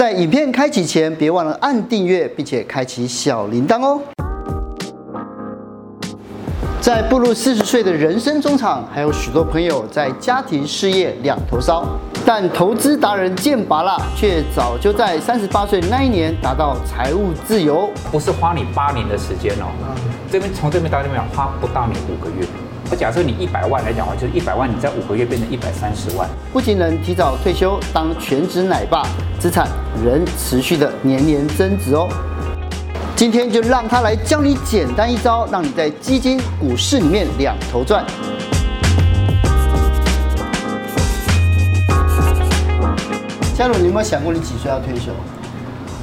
在影片开启前，别忘了按订阅，并且开启小铃铛哦。在步入四十岁的人生中场，还有许多朋友在家庭事业两头烧，但投资达人剑拔辣却早就在三十八岁那一年达到财务自由。不是花你八年的时间哦，这边从这边到那边花不到你五个月。我假设你一百万来讲的话，就是一百万，你在五个月变成一百三十万。不仅能提早退休当全职奶爸，资产仍持续的年年增值哦。今天就让他来教你简单一招，让你在基金、股市里面两头赚。佳茹，你有没有想过你几岁要退休？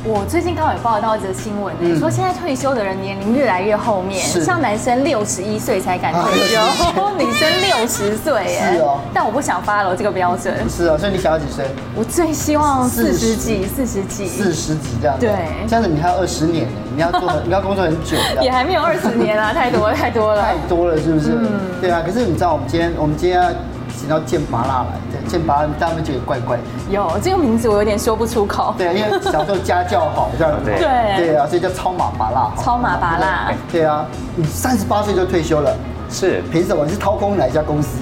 我最近刚好有报道一则新闻，嗯、说现在退休的人年龄越来越后面，像男生六十一岁才敢退休，啊、女生六十岁耶。是哦，但我不想 follow 这个标准。是哦，所以你想要几岁？我最希望四十几，四十几，四十几这样子。对，这样子你还有二十年呢，你要做，你要工作很久。也还没有二十年啊，太多了，太多了，太多了，是不是？嗯，对啊。可是你知道，我们今天，我们今天要。请到剑拔辣来，对，剑拔辣，大家会觉得怪怪的。有这个名字，我有点说不出口。对，因为小时候家教好，这样子。对对啊，所以叫超马拔辣。超马拔辣。对啊，你三十八岁就退休了，是凭什么？你是掏空哪一家公司？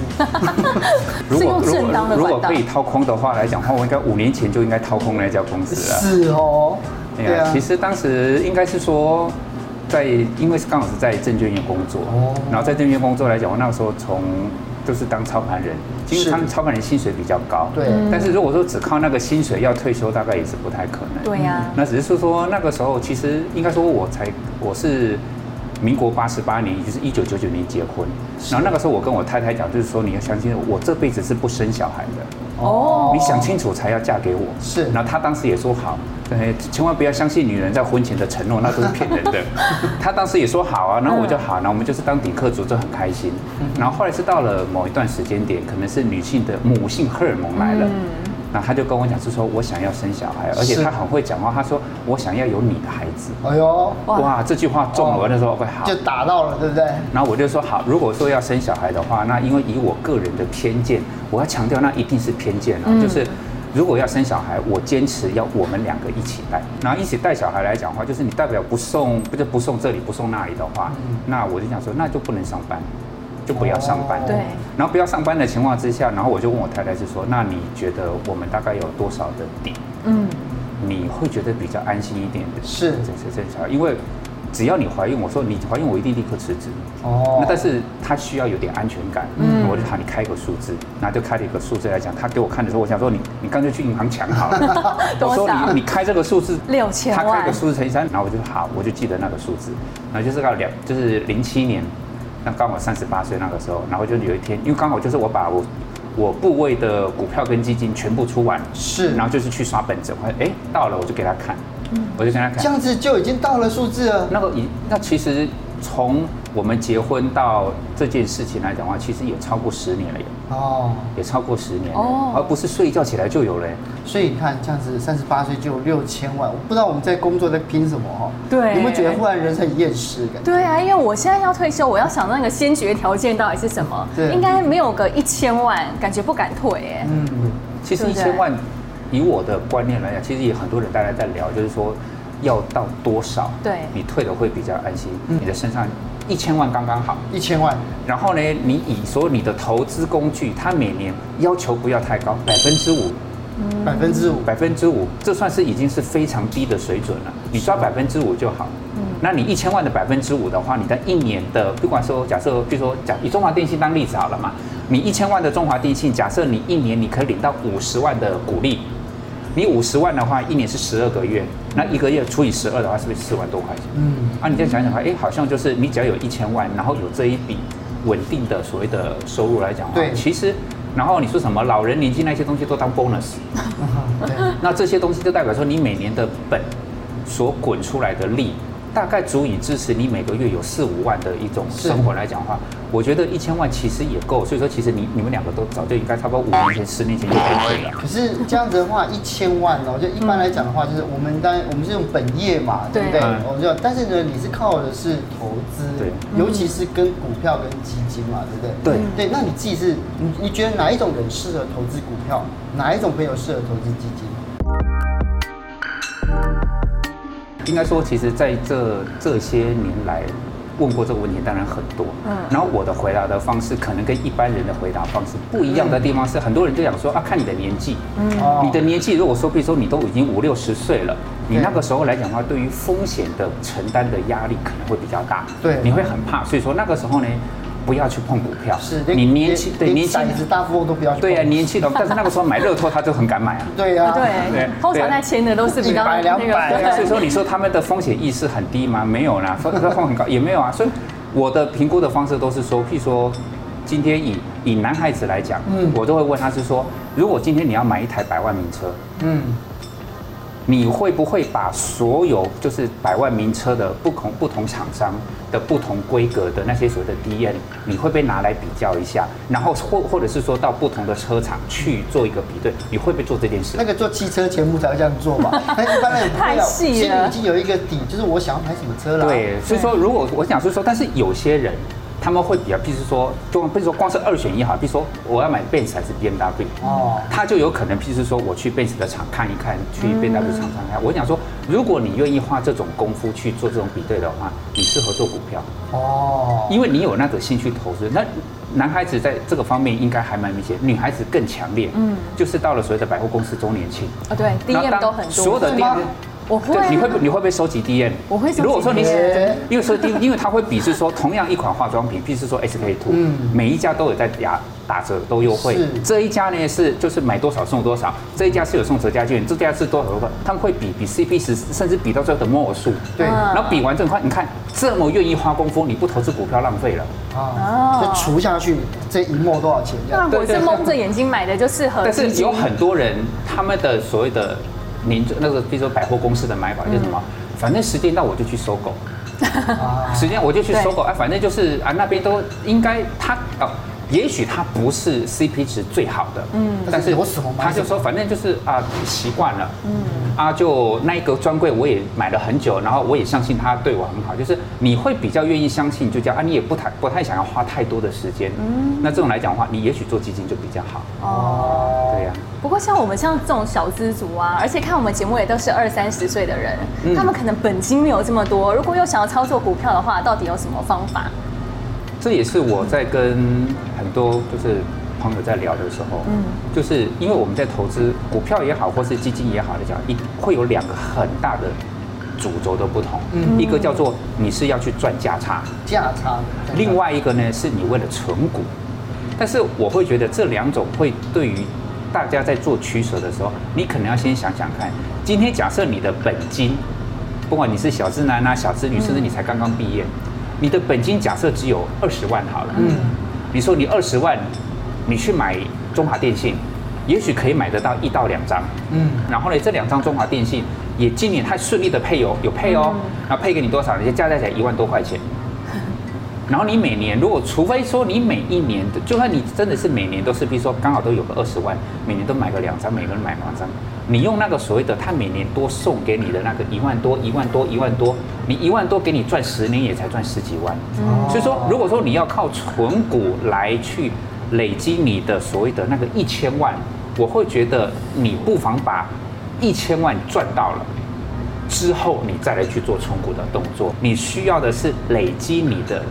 如果正当的如果可以掏空的话来讲的话，我应该五年前就应该掏空那家公司了。是哦。对啊。其实当时应该是说，在因为是刚好是在证券业工作，然后在证券业工作来讲，我那个时候从。都是当操盘人，因为他们操盘人薪水比较高。对。但是如果说只靠那个薪水要退休，大概也是不太可能。对呀。那只是说说那个时候，其实应该说我才我是民国八十八年，也就是一九九九年结婚。然后那个时候我跟我太太讲，就是说你要相信我这辈子是不生小孩的。哦。你想清楚才要嫁给我。是。然后她当时也说好。对，千万不要相信女人在婚前的承诺，那都是骗人的。她当时也说好啊，然后我就好，然后我们就是当顶客族，就很开心。然后后来是到了某一段时间点，可能是女性的母性荷尔蒙来了，然后他就跟我讲，是说我想要生小孩，而且他很会讲话，他说我想要有你的孩子。哎呦，哇，这句话中了，我那时候会好，就打到了，对不对？然后我就说好，如果说要生小孩的话，那因为以我个人的偏见，我要强调，那一定是偏见啊，就是。如果要生小孩，我坚持要我们两个一起带。然后一起带小孩来讲的话，就是你代表不送，不就不送这里，不送那里的话，那我就想说，那就不能上班，就不要上班。对。然后不要上班的情况之下，然后我就问我太太就说，那你觉得我们大概有多少的底？嗯。你会觉得比较安心一点的？是，这是正常，因为。只要你怀孕，我说你怀孕，我一定立刻辞职。哦，那但是他需要有点安全感，嗯，我就喊你开一个数字，然后就开了一个数字来讲。他给我看的时候，我想说你你干脆去银行抢好了。我说你你开这个数字六千万，他开个数字乘以三，然后我就好，我就记得那个数字，然后就是到两就是零七年，那刚好三十八岁那个时候，然后就有一天，因为刚好就是我把我我部位的股票跟基金全部出完，是，然后就是去刷本子，我哎到了，我就给他看。我就跟他看，这样子就已经到了数字了。那个已，那其实从我们结婚到这件事情来讲的话，其实也超过十年了，哦，也超过十年哦，而不是睡一觉起来就有了。所以你看，这样子三十八岁就有六千万，我不知道我们在工作在拼什么哈？对，你们觉得忽然人生很厌世感？对啊，因为我现在要退休，我要想那个先决条件到底是什么？对，应该没有个一千万，感觉不敢退哎。嗯，其实一千万。以我的观念来讲，其实也很多人大家在聊，就是说要到多少，对，你退了会比较安心。嗯、你的身上一千万刚刚好，一千万。然后呢，你以所有你的投资工具，它每年要求不要太高，百分之五，百分之五，百分之五，这算是已经是非常低的水准了。你抓百分之五就好。嗯，那你一千万的百分之五的话，你在一年的，不管说假设，比如说假以中华电信当例子好了嘛，你一千万的中华电信，假设你一年你可以领到五十万的股利。你五十万的话，一年是十二个月，那一个月除以十二的话，是不是四万多块钱？嗯，啊，你再想想看，哎，好像就是你只要有一千万，然后有这一笔稳定的所谓的收入来讲对，其实，然后你说什么老人年金那些东西都当 bonus，那这些东西就代表说你每年的本所滚出来的利。大概足以支持你每个月有四五万的一种生活来讲的话，我觉得一千万其实也够。所以说，其实你你们两个都早就应该差不多五年前、十年前就可以了。可是这样子的话，一千万哦，就一般来讲的话，就是我们当然我们是用本业嘛，对不对？我们就但是呢，你是靠的是投资，对，尤其是跟股票跟基金嘛，对不对？对对，那你自己是你你觉得哪一种人适合投资股票，哪一种朋友适合投资基金？应该说，其实在这这些年来。问过这个问题当然很多，嗯，然后我的回答的方式可能跟一般人的回答方式不一样的地方是，很多人都想说啊，看你的年纪，嗯，你的年纪如果说，比如说你都已经五六十岁了，你那个时候来讲的话，对于风险的承担的压力可能会比较大，对，你会很怕，所以说那个时候呢。不要去碰股票，是你年轻对年轻，大富翁都不要去。对呀，年轻的，但是那个时候买乐透，他就很敢买啊。对呀，对，通常在签的都是比较那个。所以说，你说他们的风险意识很低吗？没有啦，风风险很高也没有啊。所以我的评估的方式都是说，譬如说，今天以以男孩子来讲，嗯，我都会问他是说，如果今天你要买一台百万名车，嗯。你会不会把所有就是百万名车的不同不同厂商的不同规格的那些所谓的 DN，你会不会拿来比较一下？然后或或者是说到不同的车厂去做一个比对，你会不会做这件事？那个做汽车节目才会这样做嘛？那一般人太细了，已经有一个底，就是我想要买什么车了。对，所以说如果我想是说，但是有些人。他们会比较，譬如说，就比如说光是二选一哈，比如说我要买 Benz 还是 BMW 哦，他就有可能，譬如说我去 Benz 的厂看一看，去 BMW 厂看看。我想说，如果你愿意花这种功夫去做这种比对的话，你适合做股票哦，因为你有那个兴趣投资。那男孩子在这个方面应该还蛮明显，女孩子更强烈，嗯，就是到了所谓的百货公司周年庆啊，对，DM 都很多，所有的 DM。我会，你会不你会不会收集 DM？我会收集。如果说你，因为说 DM，因为它会比是说同样一款化妆品，譬如说 SK two，嗯，每一家都有在打打折都优惠。是。这一家呢是就是买多少送多少，这一家是有送折价券，这家是多少多少，他们会比比 CP 值，甚至比到最后的末数。对。然后比完这块，你看这么愿意花功夫，你不投资股票浪费了。啊。就除下去这一末多少钱？那我是蒙着眼睛买的，就适合。但是有很多人他们的所谓的。您那个，比如说百货公司的买法就是什么？反正时间到我就去收购，时间我就去收购，哎，反正就是啊，那边都应该他哦。也许它不是 CP 值最好的，嗯，但是我他就说，反正就是啊，习惯了，嗯，啊，就那一个专柜我也买了很久，然后我也相信他对我很好，就是你会比较愿意相信，就叫啊，你也不太不太想要花太多的时间，嗯，那这种来讲的话，你也许做基金就比较好，哦，对呀。不过像我们像这种小资族啊，而且看我们节目也都是二三十岁的人，他们可能本金没有这么多，如果又想要操作股票的话，到底有什么方法？这也是我在跟很多就是朋友在聊的时候，嗯，就是因为我们在投资股票也好，或是基金也好来讲，一会有两个很大的主轴的不同，嗯，一个叫做你是要去赚价差，价差，另外一个呢是你为了存股，但是我会觉得这两种会对于大家在做取舍的时候，你可能要先想想看，今天假设你的本金，不管你是小资男啊、小资女，甚至你才刚刚毕业。你的本金假设只有二十万好了，嗯，你说你二十万，你去买中华电信，也许可以买得到一到两张，嗯，然后呢，这两张中华电信也今年太顺利的配有有配哦，然后配给你多少？你就加在起来一万多块钱，然后你每年如果除非说你每一年的，就算你真的是每年都是，比如说刚好都有个二十万，每年都买个两张，每个人买两张。你用那个所谓的他每年多送给你的那个一万多一万多一万多，你一万多给你赚十年也才赚十几万。所以说，如果说你要靠存股来去累积你的所谓的那个一千万，我会觉得你不妨把一千万赚到了之后，你再来去做存股的动作。你需要的是累积你的。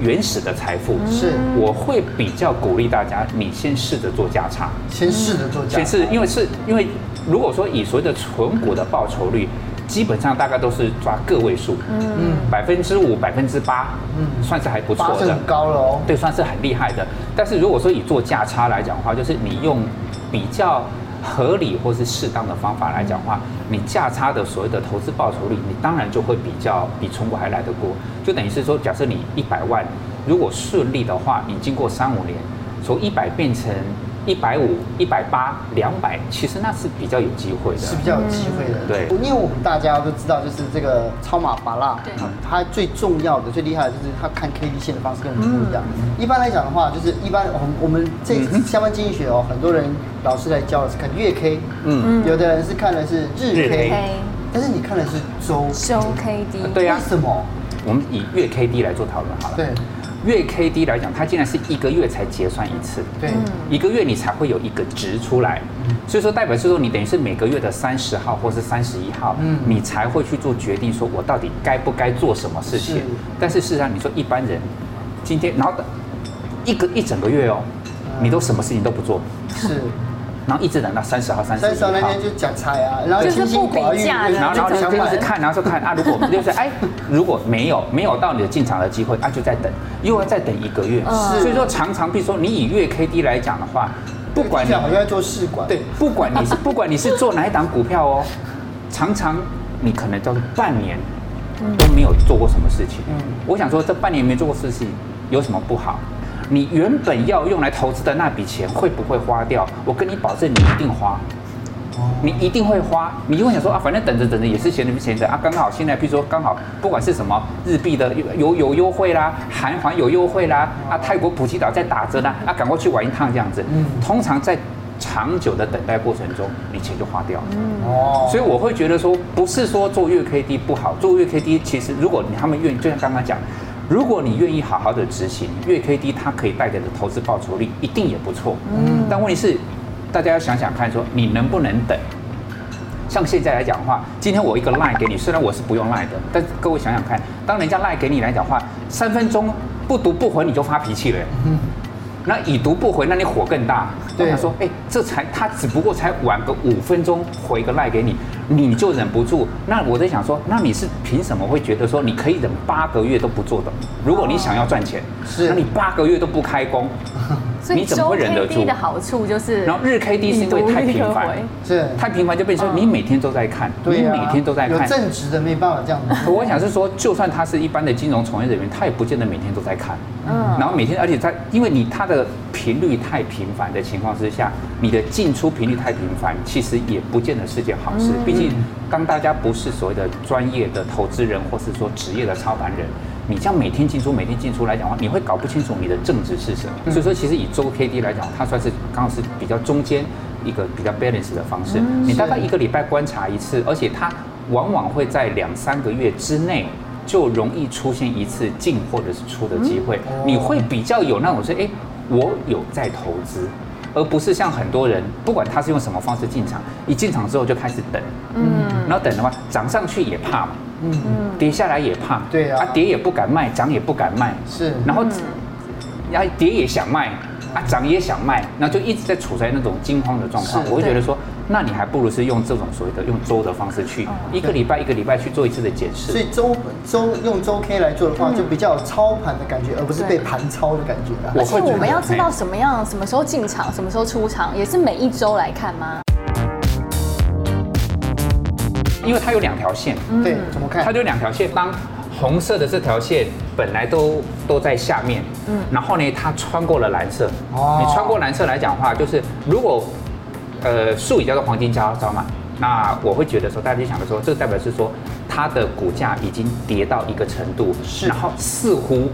原始的财富是，我会比较鼓励大家，你先试着做价差，先试着做价差，先是因为是因为如果说以所谓的存股的报酬率，基本上大概都是抓个位数，嗯，百分之五、百分之八，嗯，算是还不错的，高了哦，对，算是很厉害的。但是如果说以做价差来讲的话，就是你用比较。合理或是适当的方法来讲的话，你价差的所谓的投资报酬率，你当然就会比较比存股还来得过。就等于是说，假设你一百万，如果顺利的话，你经过三五年，从一百变成。一百五、一百八、两百，其实那是比较有机会的，是比较有机会的。对，因为我们大家都知道，就是这个超码芭乐，对，它最重要的、最厉害的就是它看 K D 线的方式跟我们不一样。一般来讲的话，就是一般我们我们这相关经济学哦，很多人老师来教的是看月 K，嗯，有的人是看的是日 K，但是你看的是周周 K D，对呀。为什么？我们以月 K D 来做讨论好了。对。月 K D 来讲，它竟然是一个月才结算一次，对，一个月你才会有一个值出来，所以说代表是说你等于是每个月的三十号或是三十一号，嗯，你才会去做决定，说我到底该不该做什么事情。但是事实上，你说一般人今天然后一个一整个月哦，你都什么事情都不做，是。然后一直等到三十号、三十一号，那天就讲菜啊，然后就是不比价的，然后然后就是看，然后说看啊，如果就是 哎，如果没有没有到你的进场的机会，那就再等，又要再等一个月。所以说常常，比如说你以月 K D 来讲的话，不管你好像在做试管，对，不管你是 不管你是做哪一档股票哦，常常你可能叫做半年都没有做过什么事情。嗯，我想说这半年没做过事情有什么不好？你原本要用来投资的那笔钱会不会花掉？我跟你保证，你一定花，你一定会花。你就会想说啊，反正等着等着也是闲着没闲着啊。刚好现在，比如说刚好不管是什么日币的有有优惠啦，韩环有优惠啦，啊泰国普吉岛在打折啦，啊赶快去玩一趟这样子。通常在长久的等待过程中，你钱就花掉了。哦，所以我会觉得说，不是说做月 K D 不好，做月 K D 其实如果你他们愿意，就像刚刚讲。如果你愿意好好的执行月 K D，它可以带给的投资报酬率一定也不错。嗯，但问题是，大家要想想看，说你能不能等？像现在来讲的话，今天我一个 line 给你，虽然我是不用 line 的，但各位想想看，当人家 line 给你来讲的话，三分钟不读不回你就发脾气了。嗯。那已读不回，那你火更大。对，他说：“哎，这才他只不过才晚个五分钟回个赖给你，你就忍不住。那我在想说，那你是凭什么会觉得说你可以忍八个月都不做的？如果你想要赚钱，是，那你八个月都不开工。”你怎么会忍得住？的好处就是，然后日 K D 是因为太频繁，是太频繁就变成你每天都在看，你每天都在看，有正职的没办法这样子。我想是说，就算他是一般的金融从业人员，他也不见得每天都在看。嗯，然后每天，而且他因为你他的频率太频繁的情况之下，你的进出频率太频繁，其实也不见得是件好事。毕竟，当大家不是所谓的专业的投资人，或是说职业的操盘人。你这样每天进出、每天进出来讲的话，你会搞不清楚你的正值是什么。所以说，其实以周 K D 来讲，它算是刚好是比较中间一个比较 balance 的方式。你大概一个礼拜观察一次，而且它往往会在两三个月之内就容易出现一次进或者是出的机会。你会比较有那种是，哎，我有在投资，而不是像很多人，不管他是用什么方式进场，一进场之后就开始等，嗯，然后等的话涨上去也怕嘛。嗯。嗯，跌下来也怕，对啊，跌也不敢卖，涨也不敢卖，是，然后，然后跌也想卖，啊，涨也想卖，那就一直在处在那种惊慌的状况。我会觉得说，那你还不如是用这种所谓的用周的方式去，一个礼拜一个礼拜去做一次的检视。所以周周用周 K 来做的话，就比较有操盘的感觉，而不是被盘操的感觉。而且我们要知道什么样，什么时候进场，什么时候出场，也是每一周来看吗？因为它有两条线，对，怎么看？它就两条线，当红色的这条线本来都都在下面，嗯，然后呢，它穿过了蓝色，哦，你穿过蓝色来讲的话，就是如果，呃，术语叫做黄金交叉嘛，那我会觉得说，大家就想的说，这个代表是说它的股价已经跌到一个程度，是，然后似乎。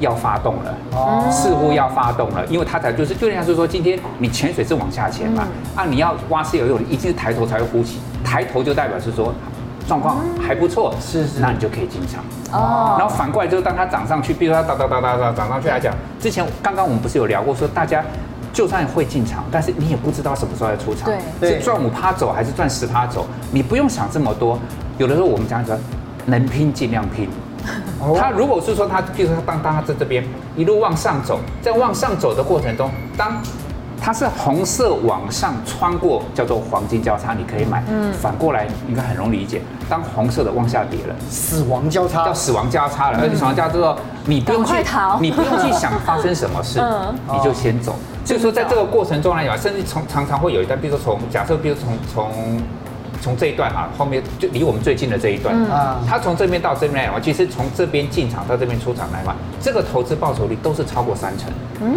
要发动了，哦，似乎要发动了，因为它才就是，就像是说，今天你潜水是往下潜嘛，啊，你要蛙式游泳，一定是抬头才会呼吸，抬头就代表是说状况还不错，是是，那你就可以进场。哦。然后反过来就是当它涨上去，比如说它哒哒哒哒哒涨上去来讲，之前刚刚我们不是有聊过说，大家就算会进场，但是你也不知道什么时候要出场，对，是赚五趴走还是赚十趴走，你不用想这么多，有的时候我们讲说能拼尽量拼。他如果是说他，譬如说他当当他在这边一路往上走，在往上走的过程中，当它是红色往上穿过，叫做黄金交叉，你可以买。嗯，反过来应该很容易理解，当红色的往下跌了，死亡交叉，叫死亡交叉了。而且死亡交叉之后，你不用去逃，你不用去想发生什么事，你就先走。所以说，在这个过程中来讲，甚至从常常会有一段，比如说从假设，比如从从。从这一段啊，后面就离我们最近的这一段，啊、嗯，他从这边到这边来讲，其实从这边进场到这边出场来嘛，这个投资报酬率都是超过三成。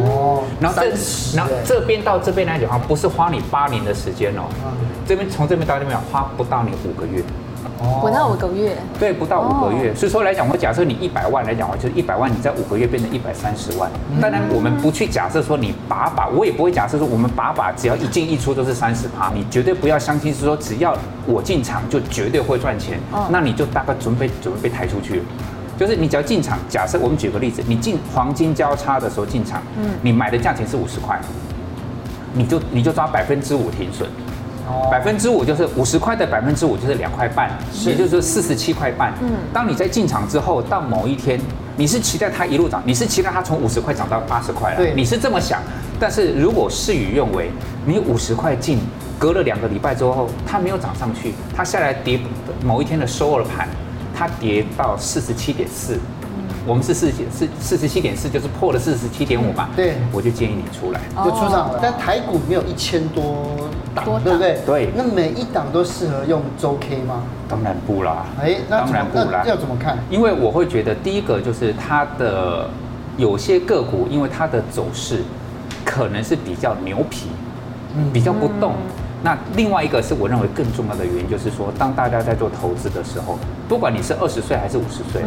哦、嗯，然后这然后这边到这边来讲的话，不是花你八年的时间哦，嗯、这边从这边到这边花不到你五个月。不到五个月，对，不到五个月。所以说来讲，我假设你一百万来讲的话，就是一百万，你在五个月变成一百三十万。当然，我们不去假设说你把把，我也不会假设说我们把把只要一进一出都是三十趴，你绝对不要相信是说只要我进场就绝对会赚钱。那你就大概准备准备被抬出去。就是你只要进场，假设我们举个例子，你进黄金交叉的时候进场，嗯，你买的价钱是五十块，你就你就抓百分之五停损，百分之五就是五十块的百分之五就是两块半，也就是说四十七块半。嗯，当你在进场之后，到某一天，你是期待它一路涨，你是期待它从五十块涨到八十块了，对，你是这么想。但是如果事与愿违，你五十块进，隔了两个礼拜之后，它没有涨上去，它下来跌，某一天的收了盘，它跌到四十七点四，我们是四四四十七点四，就是破了四十七点五嘛。对，我就建议你出来，就出场了。但台股没有一千多档，对不对？对。那每一档都适合用周 K 吗？当然不啦。哎，当然不啦。要怎么看？因为我会觉得，第一个就是它的有些个股，因为它的走势。可能是比较牛皮，比较不动。那另外一个是我认为更重要的原因，就是说，当大家在做投资的时候，不管你是二十岁还是五十岁，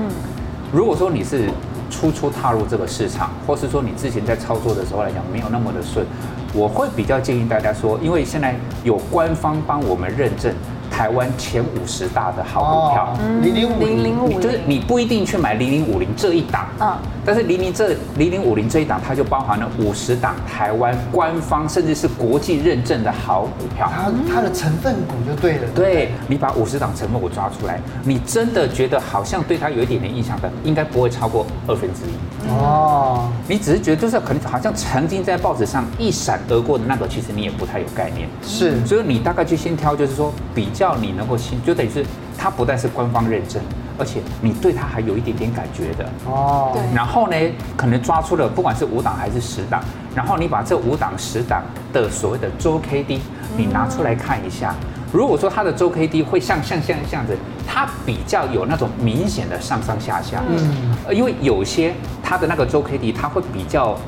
如果说你是初初踏入这个市场，或是说你之前在操作的时候来讲没有那么的顺，我会比较建议大家说，因为现在有官方帮我们认证。台湾前五十大的好股票，零零五零，你就是你不一定去买零零五零这一档，嗯，但是零零这零零五零这一档，它就包含了五十档台湾官方甚至是国际认证的好股票，它它的成分股就对了。对，你把五十档成分股抓出来，你真的觉得好像对它有一点点印象的，应该不会超过二分之一。哦，你只是觉得就是可能好像曾经在报纸上一闪而过的那个，其实你也不太有概念。是，所以你大概就先挑，就是说比较。你能够信，就等于是它不但是官方认证，而且你对它还有一点点感觉的哦。对。然后呢，可能抓出了不管是五档还是十档，然后你把这五档十档的所谓的周 K D，你拿出来看一下。如果说它的周 K D 会像像像这样子，它比较有那种明显的上上下下。嗯。因为有些它的那个周 K D 它会比较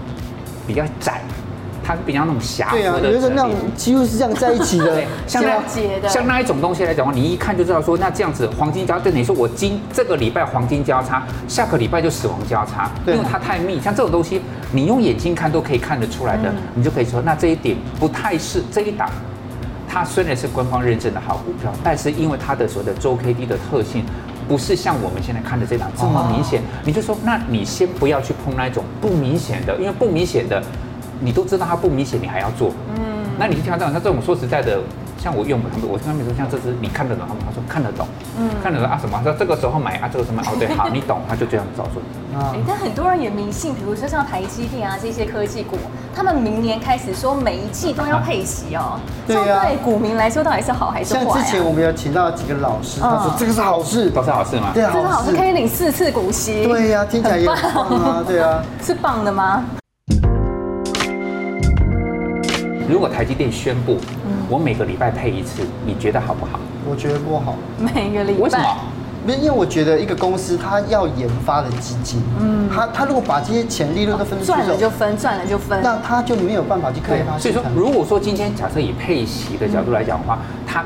比较窄。它是比较那种狭对啊，有一个那种几乎是这样在一起的，像那 像那一种东西来讲的话，你一看就知道说，那这样子黄金交叉，就等于说我今这个礼拜黄金交叉，下个礼拜就死亡交叉，因为它太密。像这种东西，你用眼睛看都可以看得出来的，你就可以说，那这一点不太是这一档。它虽然是官方认证的好股票，但是因为它的所谓的周 K D 的特性，不是像我们现在看的这档这么明显，你就说，那你先不要去碰那一种不明显的，因为不明显的。你都知道它不明显，你还要做？嗯，那你就挑战，那，这种说实在的，像我用他们，我跟他们说，像这支你看得懂他们？他说看得懂，嗯，看得懂啊什么？他说这个时候买啊，这个什么？哦对，好，你懂，他就这样照做。啊，但很多人也迷信，比如说像台积电啊这些科技股，他们明年开始说每一季都要配息哦。对呀。对股民来说，到底是好还是坏？像之前我们有请到几个老师，他说这个是好事，都是好事吗？对啊，这是好事，可以领四次股息。对呀，听起来也棒啊，对啊，是棒的吗？如果台积电宣布，我每个礼拜配一次，你觉得好不好？我觉得不好。每个礼拜？为什么？因为我觉得一个公司它要研发的基金，嗯，它它如果把这些钱利润都分赚了就分，赚了就分，那它就没有办法去开发。所以说，如果说今天假设以配息的角度来讲的话，它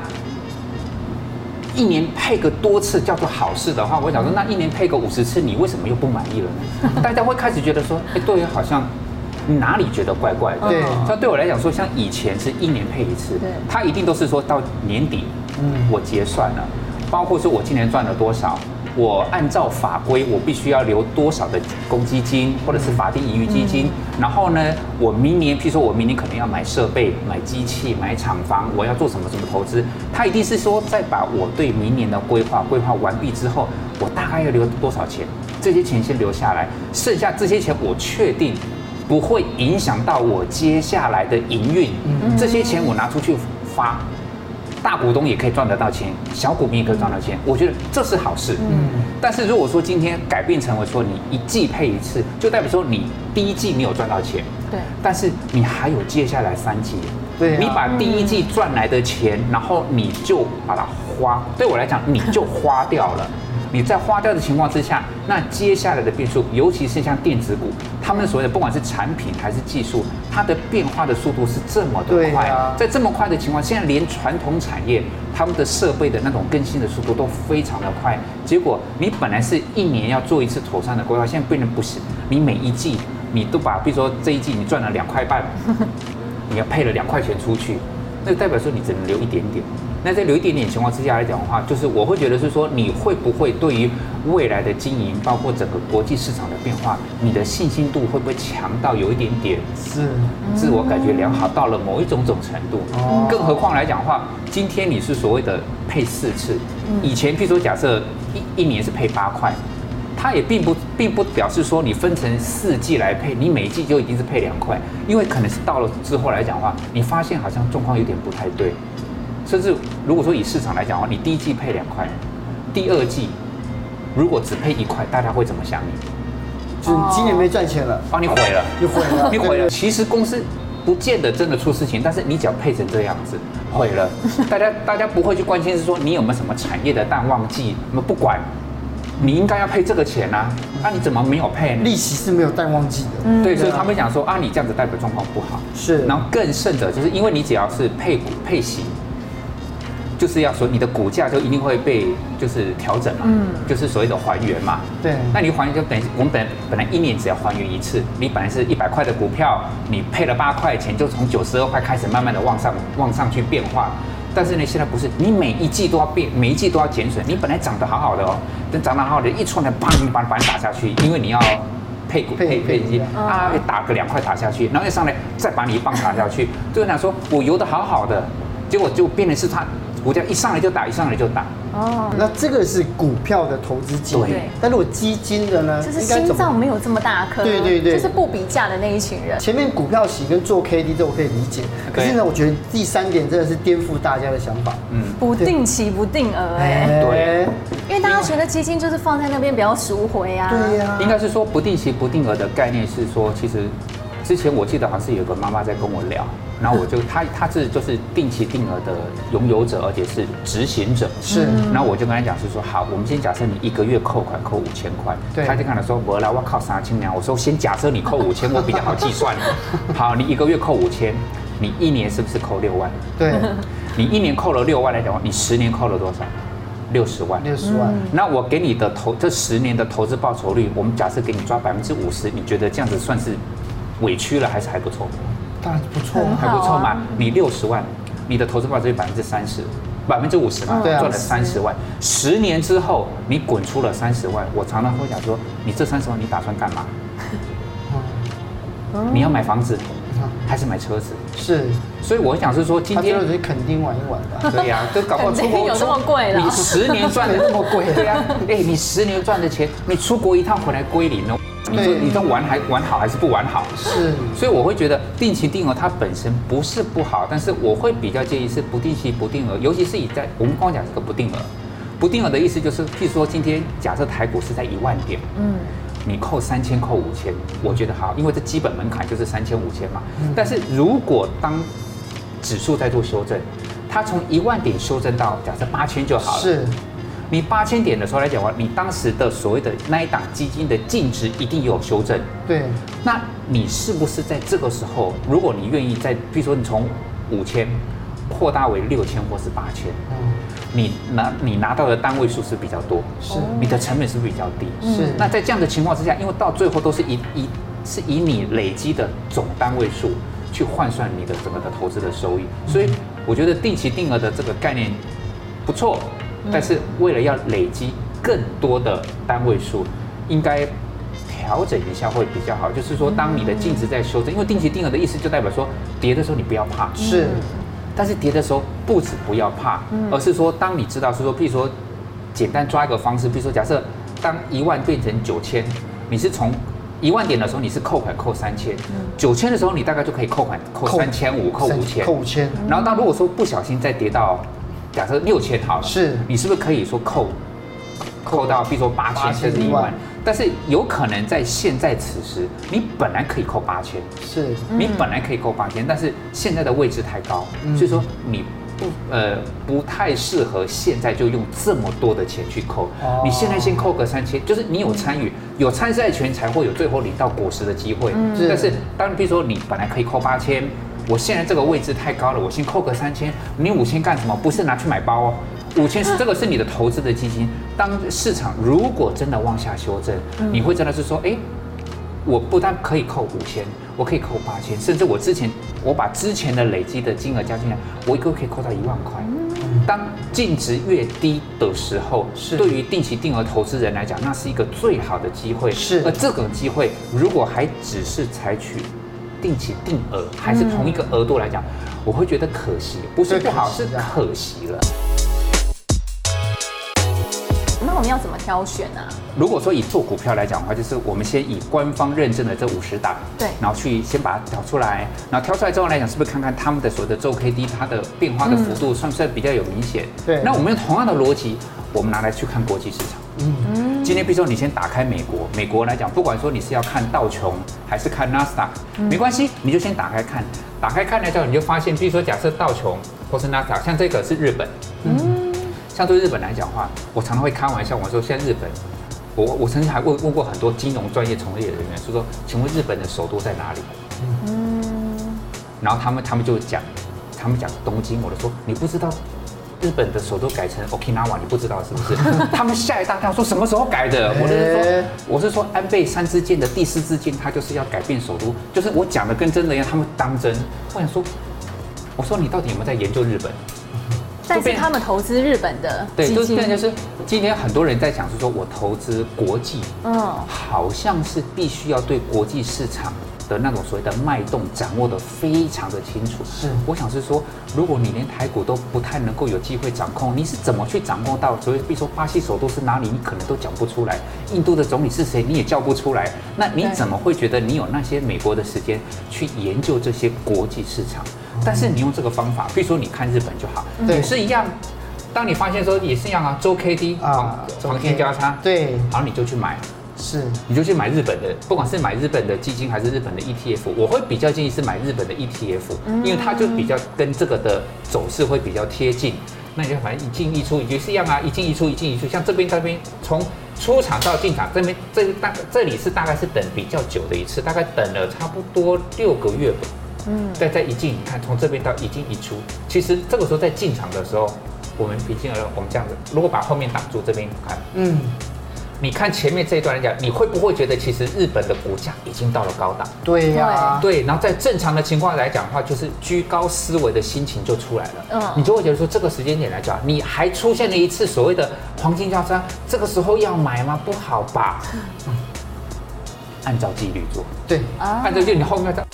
一年配个多次叫做好事的话，我想说，那一年配个五十次，你为什么又不满意了呢？大家会开始觉得说，哎，对，好像。哪里觉得怪怪的？对，像对我来讲说，像以前是一年配一次，对，它一定都是说到年底，嗯，我结算了，包括说我今年赚了多少，我按照法规我必须要留多少的公积金或者是法定盈余基金，然后呢，我明年，譬如说我明年可能要买设备、买机器、买厂房，我要做什么什么投资，他一定是说在把我对明年的规划规划完毕之后，我大概要留多少钱，这些钱先留下来，剩下这些钱我确定。不会影响到我接下来的营运，这些钱我拿出去发，大股东也可以赚得到钱，小股民也可以赚到钱，我觉得这是好事。嗯，但是如果说今天改变成为说你一季配一次，就代表说你第一季没有赚到钱，对，但是你还有接下来三季，对，你把第一季赚来的钱，然后你就把它花，对我来讲你就花掉了。你在花掉的情况之下，那接下来的变数，尤其是像电子股，他们所谓的不管是产品还是技术，它的变化的速度是这么的快，在这么快的情况，现在连传统产业他们的设备的那种更新的速度都非常的快。结果你本来是一年要做一次妥善的规划，现在变成不行，你每一季你都把，比如说这一季你赚了两块半，你要配了两块钱出去，那就代表说你只能留一点点。那在留一点点情况之下来讲的话，就是我会觉得是说，你会不会对于未来的经营，包括整个国际市场的变化，你的信心度会不会强到有一点点是自我感觉良好到了某一种种程度？哦，更何况来讲的话，今天你是所谓的配四次，以前譬如说假设一一年是配八块。它也并不并不表示说你分成四季来配，你每一季就一定是配两块，因为可能是到了之后来讲的话，你发现好像状况有点不太对，甚至如果说以市场来讲的话，你第一季配两块，第二季如果只配一块，大家会怎么想你？就是今年没赚钱了，帮你毁了，你毁了，你毁了。其实公司不见得真的出事情，但是你只要配成这样子，毁了，大家大家不会去关心是说你有没有什么产业的淡旺季，我们不管。你应该要配这个钱啊，那、啊、你怎么没有配呢？利息是没有淡旺季的，嗯、对，所以他们讲说啊，你这样子代表状况不好。是，然后更甚者，就是因为你只要是配股配息，就是要说你的股价就一定会被就是调整嘛，嗯，就是所谓的还原嘛。对，那你还原就等于我们本本来一年只要还原一次，你本来是一百块的股票，你配了八块钱，就从九十二块开始慢慢的往上往上去变化。但是呢，现在不是，你每一季都要变，每一季都要减损。你本来涨得好好的哦，等涨得好好的，一出来，砰，把把你打下去，因为你要配股配配息啊，打个两块打下去，然后一上来再把你一棒打下去，就想说我游得好好的，结果就变成是他。股价一上来就打，一上来就打。哦，那这个是股票的投资机会。对。但如果基金的呢？就是心脏没有这么大颗。对对对。就是不比价的那一群人。前面股票洗跟做 K D 这我可以理解，可是呢，我觉得第三点真的是颠覆大家的想法。嗯。不定期不定额，哎。对。因为大家觉得基金就是放在那边比较赎回啊。对呀。应该是说不定期不定额的概念是说，其实之前我记得好像是有个妈妈在跟我聊。然后我就她她是就是定期定额的拥有者，而且是执行者。是。然后我就跟她讲是说，好，我们先假设你一个月扣款扣五千块。对。她就看了说，我来我靠啥清凉？我说先假设你扣五千，我比较好计算。好，你一个月扣五千，你一年是不是扣六万？对。你一年扣了六万来讲，你十年扣了多少？六十万。六十万。那我给你的投这十年的投资报酬率，我们假设给你抓百分之五十，你觉得这样子算是委屈了还是还不错？当然不错，还不错嘛。你六十万，你的投资报酬率百分之三十，百分之五十嘛，赚了三十万。十年之后，你滚出了三十万。我常常会讲说，你这三十万你打算干嘛？你要买房子，还是买车子？是。所以我想是说，今天你肯定玩一玩吧。对呀，都搞不好出国有这么贵了。你十年赚的那么贵，对呀。哎，你十年赚的钱，你出国一趟回来归零哦。你说你这玩还玩好还是不玩好？是，所以我会觉得定期定额它本身不是不好，但是我会比较建议是不定期不定额，尤其是以在我们刚刚讲这个不定额，不定额的意思就是，譬如说今天假设台股是在一万点，嗯，你扣三千扣五千，我觉得好，因为这基本门槛就是三千五千嘛。但是如果当指数在做修正，它从一万点修正到假设八千就好了。是。你八千点的时候来讲话，你当时的所谓的那一档基金的净值一定有修正。对。那你是不是在这个时候，如果你愿意在，比如说你从五千扩大为六千或是八千，嗯，你拿你拿到的单位数是比较多，是，你的成本是不是比较低？是。那在这样的情况之下，因为到最后都是以以是以你累积的总单位数去换算你的整个的投资的收益，所以我觉得定期定额的这个概念不错。但是为了要累积更多的单位数，应该调整一下会比较好。就是说，当你的净值在修正，因为定期定额的意思就代表说，跌的时候你不要怕。是。但是跌的时候不止不要怕，而是说，当你知道是说，譬如说，简单抓一个方式，譬如说，假设当一万变成九千，你是从一万点的时候你是扣款扣三千，九千的时候你大概就可以扣款扣三千五扣五千，扣五千。然后当如果说不小心再跌到。假设六千好了，是你是不是可以说扣扣到，比如说八千甚至一万？但是有可能在现在此时，你本来可以扣八千，是你本来可以扣八千，但是现在的位置太高，所以说你不呃不太适合现在就用这么多的钱去扣。你现在先扣个三千，就是你有参与有参赛权，才会有最后领到果实的机会。但是当比如说你本来可以扣八千。我现在这个位置太高了，我先扣个三千。你五千干什么？不是拿去买包哦，五千是这个是你的投资的基金。当市场如果真的往下修正，你会真的是说，哎，我不但可以扣五千，我可以扣八千，甚至我之前我把之前的累积的金额加进来，我一个可以扣到一万块。当净值越低的时候，是对于定期定额投资人来讲，那是一个最好的机会。是，而这个机会如果还只是采取定期定额，还是同一个额度来讲，我会觉得可惜，不是不好，是可惜了。那我们要怎么挑选呢？如果说以做股票来讲的话，就是我们先以官方认证的这五十档，对，然后去先把它挑出来，然后挑出来之后来讲，是不是看看他们的所谓的周 K D 它的变化的幅度算不算比较有明显？对。那我们用同样的逻辑，我们拿来去看国际市场。嗯。今天比如说你先打开美国，美国来讲，不管说你是要看道琼还是看纳斯达克，没关系，你就先打开看，打开看了之后，你就发现，比如说假设道琼或是纳斯达克，像这个是日本，嗯。像对日本来讲的话，我常常会开玩笑，我说现在日本，我我曾经还问问过很多金融专业从业人员，说说，请问日本的首都在哪里？嗯，然后他们他们就讲，他们讲东京，我就说你不知道日本的首都改成 Okinawa，你不知道是不是？他们吓一大跳，说什么时候改的？我是说，我是说安倍三支箭的第四支箭，他就是要改变首都，就是我讲的跟真的一样，他们当真。我想说，我说你到底有没有在研究日本？但是他们投资日本的对，就是就是今天很多人在讲，是说我投资国际，嗯，好像是必须要对国际市场的那种所谓的脉动掌握得非常的清楚。是，我想是说，如果你连台股都不太能够有机会掌控，你是怎么去掌控到？所以，比如说巴西首都是哪里，你可能都讲不出来；印度的总理是谁，你也叫不出来。那你怎么会觉得你有那些美国的时间去研究这些国际市场？但是你用这个方法，比如说你看日本就好，也是一样。当你发现说也是一样啊，周 K D 啊，黄金交叉，对，好，你就去买，是，你就去买日本的，不管是买日本的基金还是日本的 ETF，我会比较建议是买日本的 ETF，因为它就比较跟这个的走势会比较贴近。那你就反正一进一出，也是一样啊，一进一出，一进一出，像这边这边从出场到进场，这边这大这里是大概是等比较久的一次，大概等了差不多六个月吧。嗯，再再一进，你看从这边到一进一出，其实这个时候在进场的时候，我们平心而论，我们这样子，如果把后面挡住，这边看，嗯，你看前面这一段来讲，你会不会觉得其实日本的股价已经到了高档？对呀、啊，对，然后在正常的情况来讲的话，就是居高思维的心情就出来了，嗯，你就会觉得说这个时间点来讲，你还出现了一次所谓的黄金交叉，这个时候要买吗？不好吧？嗯，按照纪律做，对，啊按照纪律，你后面再。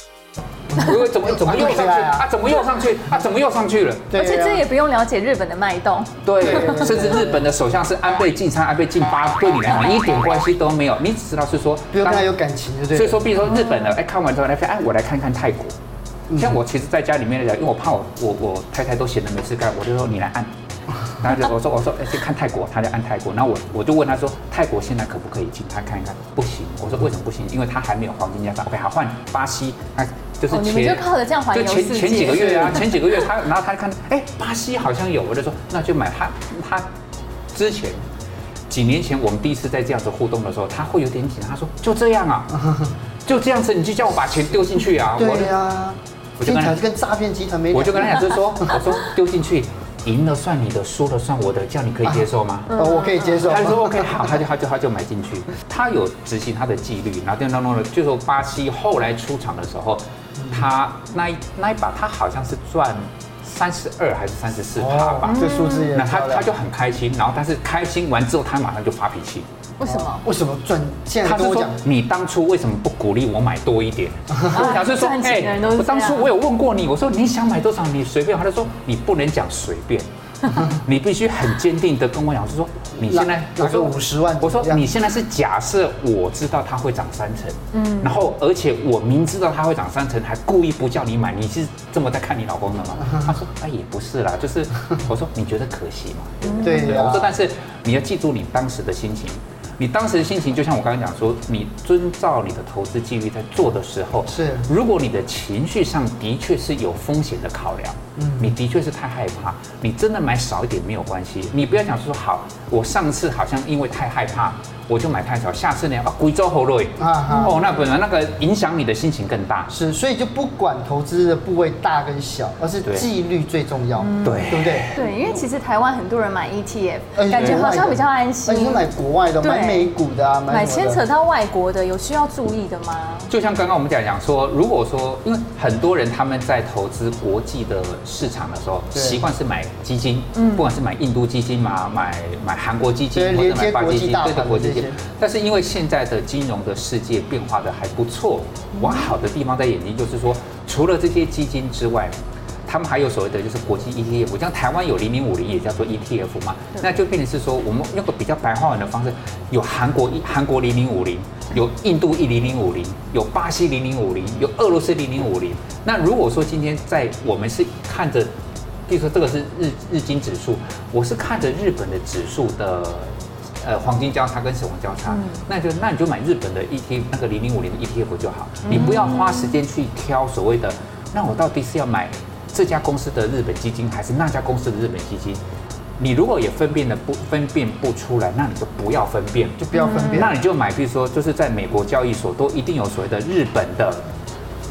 因为怎么怎么又上去 啊？怎么又上去啊？怎么又上去了？而且这也不用了解日本的脉动。对，甚至日本的首相是安倍晋三，安倍晋八，对你来讲一点关系都没有。你只知道是说，不用跟他有感情，对。所以说，比如说日本的，哎，看完之后来，哎，我来看看泰国。像我其实在家里面来讲，因为我怕我我我太太都闲着没事干，我就说你来按。然后就我说我说哎，去看泰国，他就按泰国。然后我我就问他说，泰国现在可不可以进？他看一看，不行。我说为什么不行？因为他还没有黄金交叉。OK，好，换巴西。他就是前、哦、你们就靠着这样环游世界。前前几个月啊，前几个月他，然后他看，哎，巴西好像有，我就说那就买他。他之前几年前我们第一次在这样子互动的时候，他会有点紧张。他说就这样啊，就这样子，你就叫我把钱丢进去啊？对呀，我就跟他跟诈骗集团没。我就跟他讲，就是说，我说丢进去。赢了算你的，输了算我的，这样你可以接受吗？哦，我可以接受。他就说 OK，好，他就他就他就买进去。他有执行他的纪律，然后就当中的，就说巴西后来出场的时候，他那一那一把他好像是赚三十二还是三十四趴吧，这数字也。那他他就很开心，然后但是开心完之后，他马上就发脾气。为什么？为什么赚？现在他就说你当初为什么不鼓励我买多一点？我想是说，哎，我当初我有问过你，我说你想买多少，你随便。他就说你不能讲随便，你必须很坚定的跟我讲，是说你现在我说五十万，我说你现在是假设我知道它会涨三成，嗯，然后而且我明知道它会涨三成，还故意不叫你买，你是这么在看你老公的吗？他说哎，也不是啦，就是我说你觉得可惜吗？对，我说但是你要记住你当时的心情。你当时的心情就像我刚刚讲说，你遵照你的投资纪律在做的时候，是。如果你的情绪上的确是有风险的考量，嗯，你的确是太害怕，你真的买少一点没有关系，你不要想说好，我上次好像因为太害怕。我就买太少，下次呢啊，贵州好瑞啊，哦，那本来那个影响你的心情更大。是，所以就不管投资的部位大跟小，而是纪律最重要，对，对不对？对，因为其实台湾很多人买 ETF，感觉好像比较安心。而且买国外的，买美股的啊，买牵扯到外国的，有需要注意的吗？就像刚刚我们讲讲说，如果说，因为很多人他们在投资国际的市场的时候，习惯是买基金，嗯，不管是买印度基金嘛，买买韩国基金或者买巴基金，对的国际基金。但是因为现在的金融的世界变化的还不错，往好的地方在眼睛，就是说除了这些基金之外。他们还有所谓的就是国际 ETF，像台湾有零零五零也叫做 ETF 嘛，那就变成是说我们用个比较白话文的方式，有韩国一韩国零零五零，有印度一零零五零，有巴西零零五零，有俄罗斯零零五零。那如果说今天在我们是看着，比如说这个是日日经指数，我是看着日本的指数的呃黄金交叉跟死亡交叉，那就那你就买日本的 ETF 那个零零五零的 ETF 就好，你不要花时间去挑所谓的，那我到底是要买。这家公司的日本基金还是那家公司的日本基金，你如果也分辨的不分辨不出来，那你就不要分辨，就不要分辨。那你就买，比如说就是在美国交易所都一定有所谓的日本的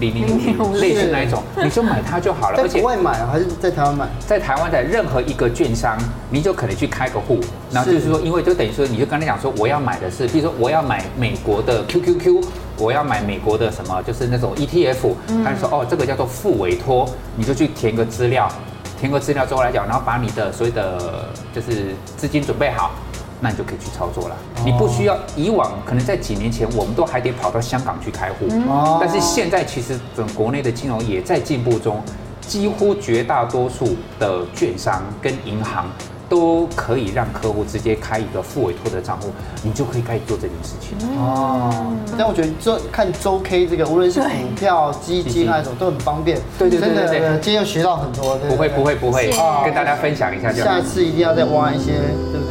零零五零，类似那一种，你就买它就好了。而且外买啊，还是在台湾买？在台湾的任何一个券商，你就可能去开个户，然后就是说，因为就等于说，你就刚才讲说，我要买的是，比如说我要买美国的 QQQ。我要买美国的什么，就是那种 ETF，他就说哦，这个叫做副委托，你就去填个资料，填个资料之后来讲，然后把你的所谓的就是资金准备好，那你就可以去操作了。你不需要以往可能在几年前，我们都还得跑到香港去开户，但是现在其实整国内的金融也在进步中，几乎绝大多数的券商跟银行。都可以让客户直接开一个副委托的账户，你就可以开始做这件事情哦。但我觉得这看周 K 这个，无论是股票、基金那种，都很方便。对对对对，今天又学到很多。不会不会不会，跟大家分享一下。下次一定要再挖一些，对不对？